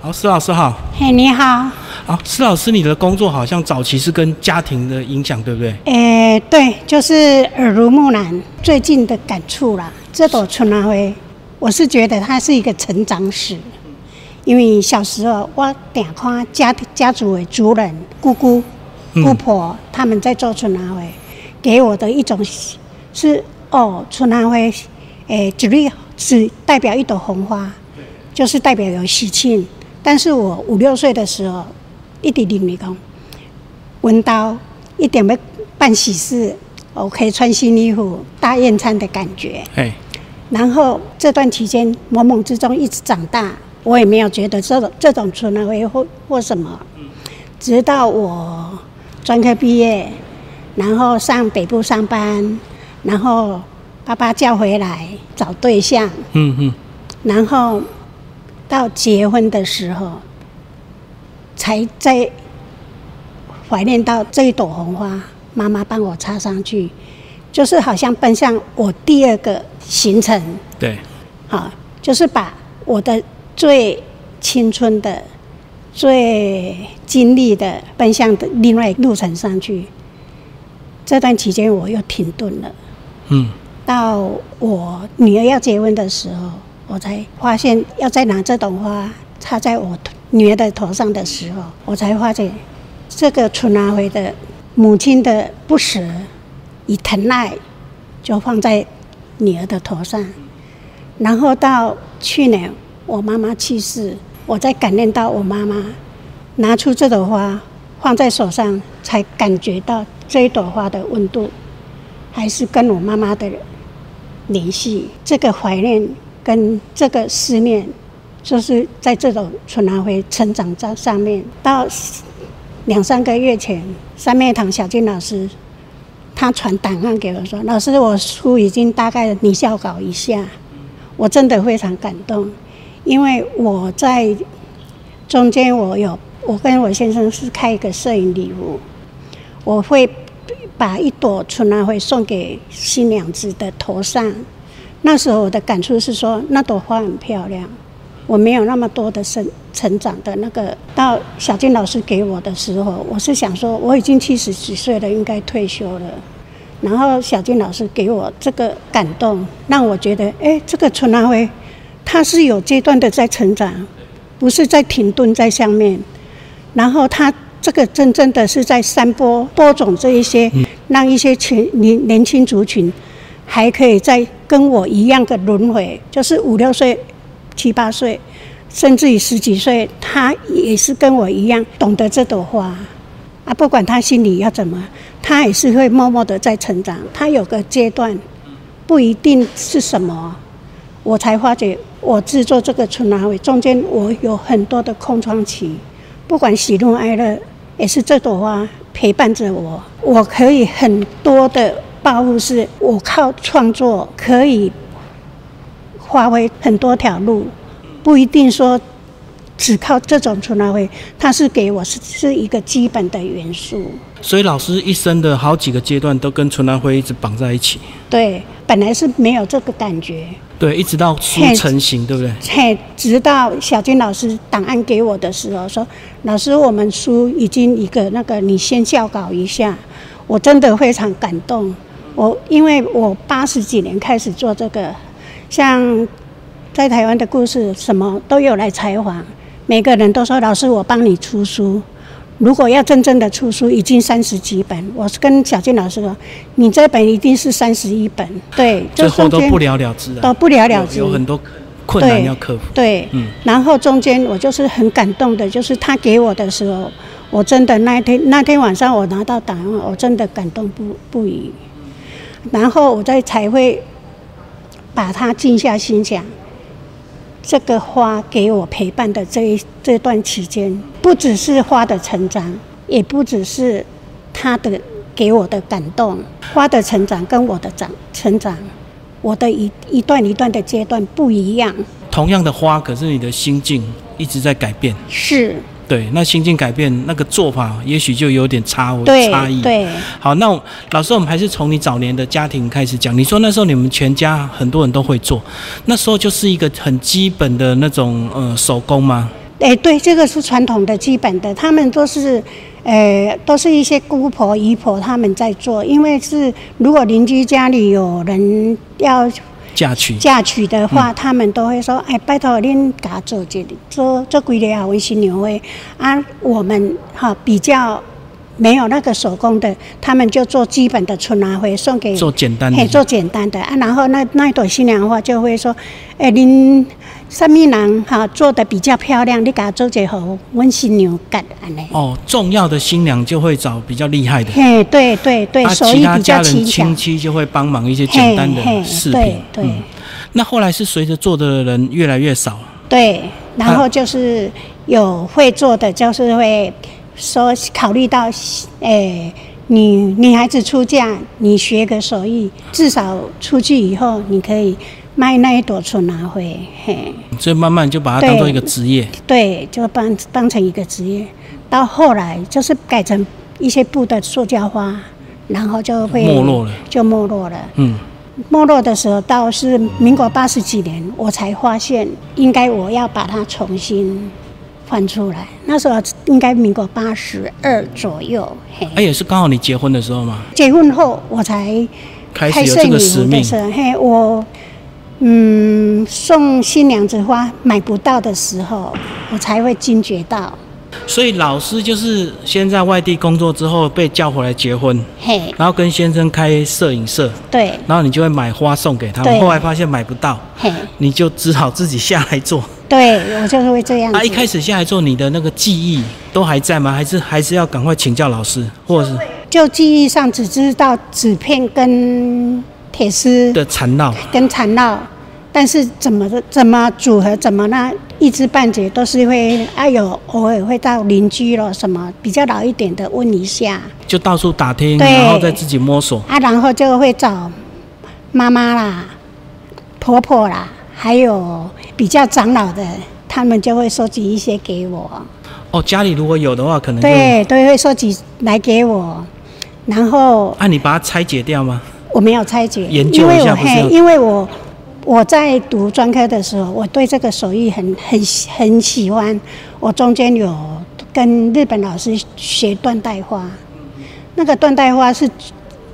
好，施老师好。嘿，你好。好，施老师，你的工作好像早期是跟家庭的影响，对不对？诶，对，就是耳濡目染，最近的感触啦。这朵春兰花，我是觉得它是一个成长史，因为小时候我点看家家族的族人、姑姑、姑婆他们在做春兰花，给我的一种是哦，春兰花，诶，举例是代表一朵红花，就是代表有喜庆。但是我五六岁的时候。一点点你讲，文刀一点要办喜事，我可以穿新衣服、大宴餐的感觉。然后这段期间懵懵之中一直长大，我也没有觉得这种这种春会或或什么。直到我专科毕业，然后上北部上班，然后爸爸叫回来找对象。嗯嗯。然后到结婚的时候。才在怀念到这一朵红花，妈妈帮我插上去，就是好像奔向我第二个行程。对，好，就是把我的最青春的、最经历的奔向的另外路程上去。这段期间我又停顿了。嗯。到我女儿要结婚的时候，我才发现要再拿这朵花插在我。女儿的头上的时候，我才发现这个春兰花的母亲的不舍与疼爱，就放在女儿的头上。然后到去年我妈妈去世，我才感念到我妈妈拿出这朵花放在手上，才感觉到这一朵花的温度，还是跟我妈妈的联系。这个怀念跟这个思念。就是在这种春兰花成长在上面，到两三个月前，三面堂小金老师他传档案给我说：“老师，我书已经大概拟校稿一下。”我真的非常感动，因为我在中间我有我跟我先生是开一个摄影礼物，我会把一朵春兰花送给新娘子的头上。那时候我的感触是说，那朵花很漂亮。我没有那么多的生成长的那个，到小金老师给我的时候，我是想说我已经七十几岁了，应该退休了。然后小金老师给我这个感动，让我觉得，哎，这个春兰花，它是有阶段的在成长，不是在停顿在上面。然后它这个真正的是在散播播种这一些，让一些群年年轻族群还可以在跟我一样的轮回，就是五六岁。七八岁，甚至于十几岁，他也是跟我一样懂得这朵花啊。不管他心里要怎么，他也是会默默的在成长。他有个阶段，不一定是什么，我才发觉我制作这个春兰花中间，我有很多的空窗期。不管喜怒哀乐，也是这朵花陪伴着我。我可以很多的抱负是，我靠创作可以。发挥很多条路，不一定说只靠这种出纳会，它是给我是是一个基本的元素。所以老师一生的好几个阶段都跟春兰会一直绑在一起。对，本来是没有这个感觉。对，一直到书成型，对不对？嘿，直到小军老师档案给我的时候，说老师，我们书已经一个那个，你先校稿一下。我真的非常感动。我因为我八十几年开始做这个。像在台湾的故事，什么都有来采访，每个人都说：“老师，我帮你出书。”如果要真正的出书，已经三十几本。我是跟小金老师说：“你这本一定是三十一本。”对，最后都不了了之都不了了之，有很多困难要克服。对，嗯。然后中间我就是很感动的，就是他给我的时候，我真的那天那天晚上我拿到档案，我真的感动不不已。然后我再才会。把它静下心想，这个花给我陪伴的这一这段期间，不只是花的成长，也不只是它的给我的感动。花的成长跟我的长成长，我的一一段一段的阶段不一样。同样的花，可是你的心境一直在改变。是。对，那心境改变，那个做法也许就有点差差异。对，好，那老师，我们还是从你早年的家庭开始讲。你说那时候你们全家很多人都会做，那时候就是一个很基本的那种呃手工吗？哎，对，这个是传统的基本的，他们都是，呃，都是一些姑婆姨婆他们在做，因为是如果邻居家里有人要嫁娶，嫁娶的话，他们都会说，哎，拜托恁家做这里，做做几个啊，温新娘会。啊，我们哈比较没有那个手工的，他们就做基本的春拿会送给做简单嘿，的，做简单的。啊，然后那那一朵新娘的话就会说，哎、恁什么人哈做的比较漂亮，你给他做一个好，阮新娘干安尼。哦，重要的新娘就会找比较厉害的，嘿，对对对，啊，手其艺比较他家人亲。戚就会帮忙一些简单的饰品对。对嗯，那后来是随着做的人越来越少，对，然后就是有会做的，就是会说考虑到，诶、女女孩子出嫁，你学个手艺，至少出去以后你可以卖那一朵春拿灰，嘿，所以慢慢就把它当做一个职业。对，就当当成一个职业。到后来就是改成一些布的塑胶花，然后就会没落了，就没落了。嗯，没落的时候，到是民国八十几年，我才发现应该我要把它重新翻出来。那时候应该民国八十二左右，嘿，哎，也是刚好你结婚的时候嘛，结婚后我才开始有这个使命。的时候，嘿，我嗯送新娘子花买不到的时候，我才会惊觉到，所以老师就是先在外地工作之后被叫回来结婚，嘿，然后跟先生开摄影社，对然后你就会买花送给他们。对后来发现买不到，嘿，你就只好自己下来做。对我就是会这样子。啊，一开始下来做，你的那个记忆都还在吗？还是还是要赶快请教老师，或者是就记忆上只知道纸片跟铁丝的缠绕？跟缠绕，但是怎么的怎么组合，怎么那一知半解，都是会啊有偶尔会到邻居了什么比较老一点的问一下就到处打听，然后再自己摸索。啊，然后就会找妈妈啦、婆婆啦，还有比较长老的，他们就会收集一些给我，哦，家里如果有的话，可能就对，都会收集来给我，然后啊，你把它拆解掉吗？我没有拆解，研究因为我一下不是要嘿，因为我我在读专科的时候，我对这个手艺很很很喜欢。我中间有跟日本老师学缎带花，那个缎带花是，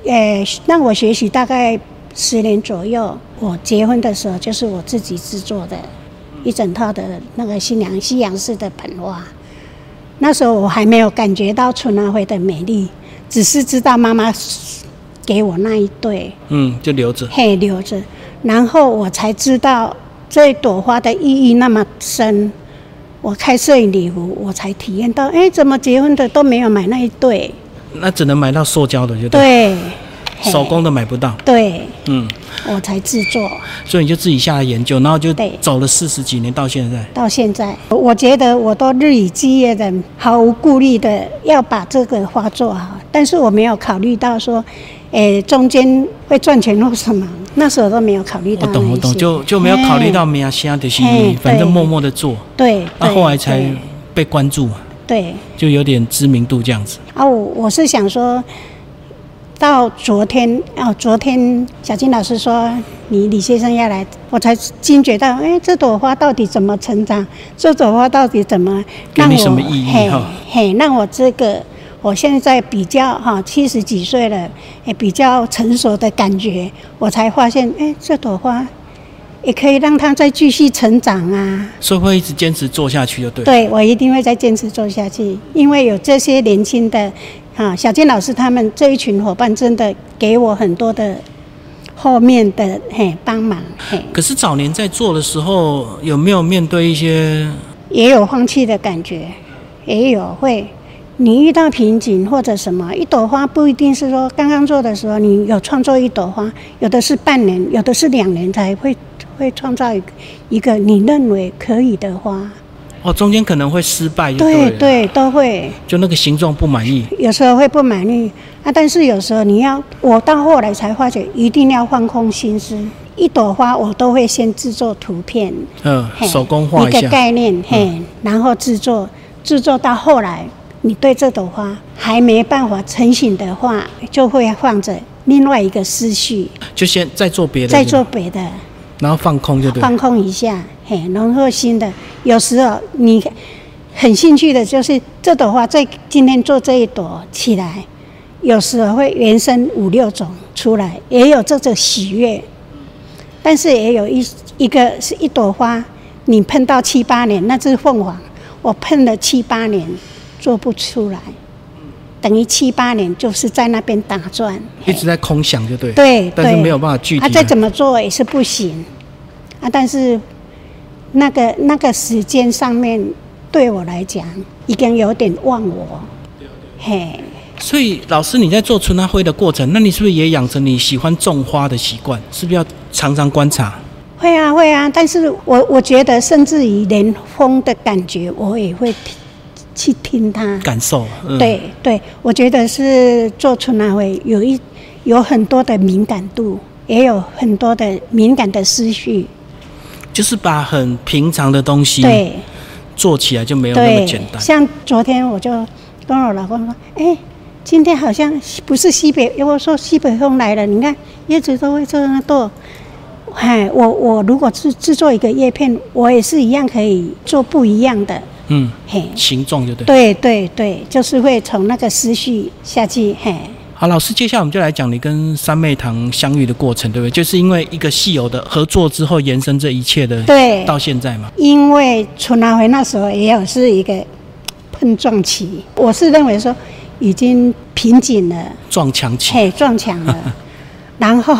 呃，让我学习大概十年左右。我结婚的时候就是我自己制作的，一整套的那个新娘西洋式的盆花。那时候我还没有感觉到春兰花的美丽，只是知道妈妈给我那一对，嗯，就留着。嘿留着，然后我才知道这朵花的意义那么深。我开摄影礼服，我才体验到，哎，怎么结婚的都没有买那一对？那只能买到塑胶的，就对，手工的买不到。对，嗯，我才制作所以你就自己下来研究，然后就走了四十几年到现在。到现在。我觉得我都日以继夜的，毫无顾虑的要把这个花做好，但是我没有考虑到说，诶，中间会赚钱或什么，那时候都没有考虑到我懂，我懂，就就没有考虑到嘿名声，就是嘿对反正默默的做，对，那对后来才被关注嘛，对。就有点知名度这样子。啊，我我是想说，到昨天哦，昨天小金老师说你李先生要来，我才惊觉到，哎，这朵花到底怎么成长？这朵花到底怎么让我给你什么意义嘿嘿，让我这个我现在比较哈七十几岁了，也比较成熟的感觉，我才发现，哎，这朵花也可以让它再继续成长啊。所以会一直坚持做下去，就对。对，我一定会再坚持做下去，因为有这些年轻的啊，小健老师他们这一群伙伴，真的给我很多的后面的嘿帮忙，嘿，可是早年在做的时候，有没有面对一些也有放弃的感觉，也有会。你遇到瓶颈或者什么，一朵花不一定是说刚刚做的时候你有创作一朵花，有的是半年，有的是两年才会会创造一个一个你认为可以的花。哦，中间可能会失败就了，对对，都会。就那个形状不满意，有时候会不满意。啊，但是有时候你要，我到后来才发觉，一定要放空心思。一朵花我都会先制作图片，嗯，手工画一个概念，嘿，然后制作，制作到后来，你对这朵花还没办法成型的话，就会放着另外一个思绪，就先再做别的，再做别的，然后放空就对。放空一下，嘿，然后新的。有时候你很兴趣的就是这朵花，在今天做这一朵起来，有时候会原生五六种出来，也有这种喜悦，但是也有一一个是一朵花，你喷到七八年，那只凤凰，我喷了七八年做不出来，等于七八年就是在那边打转，一直在空想，就对。对，对但是没有办法具体啊，的。再怎么做也是不行啊。但是那个那个时间上面，对我来讲已经有点忘我。嘿，所以老师你在做春花会的过程，那你是不是也养成你喜欢种花的习惯？是不是要常常观察？会啊会啊，但是我我觉得，甚至于连风的感觉，我也会听去听它。感受？嗯、，对对，我觉得是做春花会有一有很多的敏感度，也有很多的敏感的思绪。就是把很平常的东西对。做起来就没有那么简，单。像昨天我就跟我老公说，哎、今天好像不是西北，我说西北风来了，你看叶子都会这样动。嗨，我我如果制制作一个叶片，我也是一样可以做不一样的。嗯，嘿，形状就对。对对对，就是会从那个思绪下去，嘿，好，老师，接下来我们就来讲你跟三妹堂相遇的过程，对不对？就是因为一个戏友的合作之后，延伸这一切的，对到现在嘛。因为春南回那时候也有是一个碰撞期，我是认为说已经瓶颈了。撞墙期，嘿，撞墙了。然后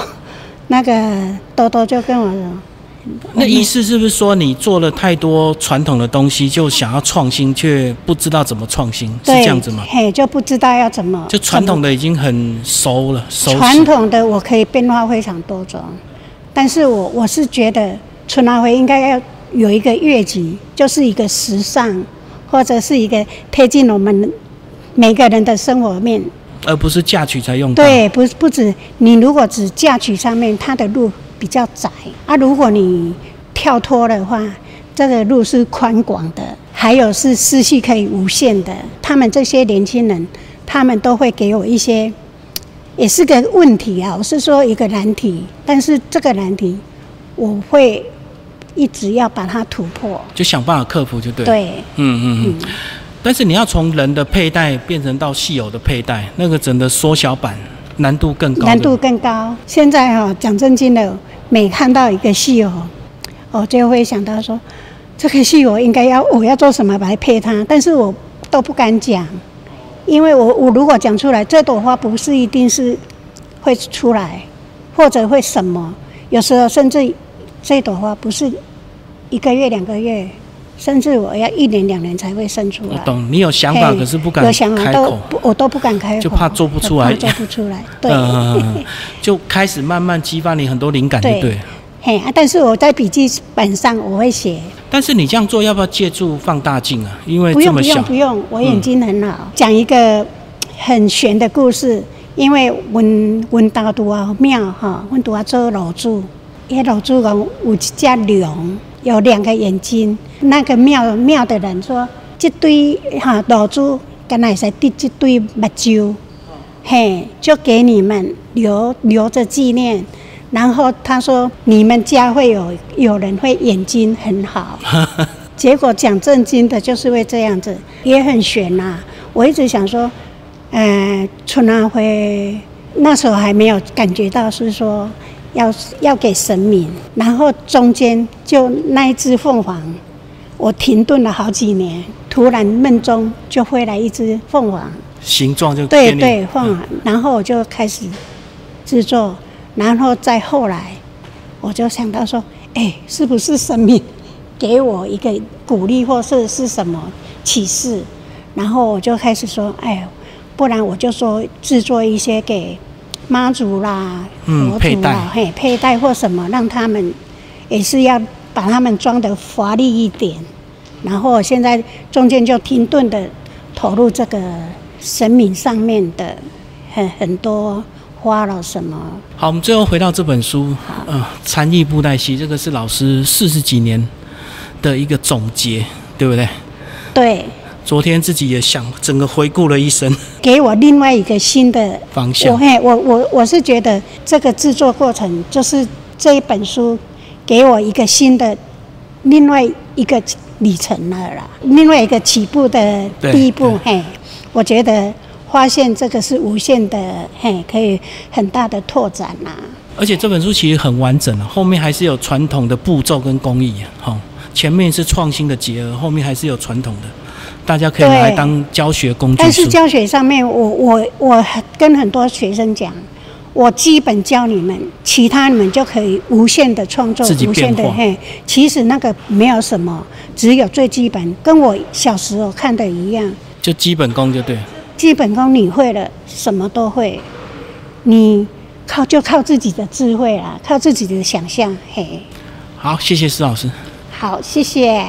那个多多就跟我说，那意思是不是说你做了太多传统的东西，就想要创新，却不知道怎么创新，是这，样子吗？嘿，就不知道要怎么。就传统的的已经很熟了，熟传统的我可以变化非常多种，但是我我是觉得春兰会应该要有一个越级，就是一个时尚，或者是一个贴近我们每个人的生活面。而不是嫁娶才用到。对，不不止你如果只嫁娶上面，它的路比较窄啊。如果你跳脱的话，这个路是宽广的，还有是思绪可以无限的。他们这些年轻人，他们都会给我一些，也是个问题啊。我是说一个难题，但是这个难题我会一直要把它突破。就想办法克服就对。，对，嗯嗯嗯。但是你要从人的佩戴变成到稀有的佩戴，那个整的缩小版难度更高。难度更高。现在哈、讲真经的，每看到一个戏哦，我就会想到说，这个戏我应该要我要做什么来配它，但是我都不敢讲，因为我我如果讲出来，这朵花不是一定是会出来，或者会什么，有时候甚至这朵花不是一个月两个月。甚至我要一年两年才会生出来。我懂，你有想法，可是不敢有想法都开口。不，我都不敢开口，就怕做不出来怕做不出来。对，嗯，就开始慢慢激发你很多灵感，就对对。嘿啊，但是我在笔记本上我会写，但是你这样做要不要借助放大镜啊？因为不用不这么小嗯用不用，我眼睛很好。讲一个很玄的故事，因为阮阮家拄啊庙哈，阮都啊做老主，伊老主讲有一只龙，有两个眼睛。那个庙庙的人说，这对哈老主敢若会使滴这对目睭，嘿，就给你们留留着纪念。然后他说，你们家会有有人会眼睛很好。结果讲正经的，就是会这样子，也很悬呐、我一直想说，呃，春兰会那时候还没有感觉到是说要要给神明，然后中间就那一只凤凰，我停顿了好几年，突然梦中就飞来一只凤凰，形状就对对，凤凰，然后我就开始制作，然后再后来，我就想到说，哎、是不是神明给我一个鼓励，或是是什么启示？然后我就开始说，哎，不然我就说制作一些给妈祖啦、嗯佛祖啦，嘿，佩戴或什么，让他们也是要把他们装得华丽一点。然后现在中间就停顿的投入这个神明上面的很很多花了什么，好，我们最后回到这本书，呃，禅意布袋戏，这个是老师四十几年的一个总结，对不对？对，昨天自己也想整个回顾了一生给我另外一个新的方向，我嘿，我我我是觉得这个制作过程，就是这一本书给我一个新的另外一个里程了啦。另外一个起步的第一步，嘿，我觉得发现这个是无限的，嘿，可以很大的拓展啦。而且这本书其实很完整啊，后面还是有传统的步骤跟工艺，好、前面是创新的结合，后面还是有传统的，大家可以拿来当教学工具。但是教学上面，我我我跟很多学生讲，我基本教你们，其他你们就可以无限的创作，无限的嘿。其实那个没有什么，只有最基本，跟我小时候看的一样。就基本功就对。基本功你会了，什么都会。你靠就靠自己的智慧啦，靠自己的想象。嘿，好，谢谢施老师。好，谢谢。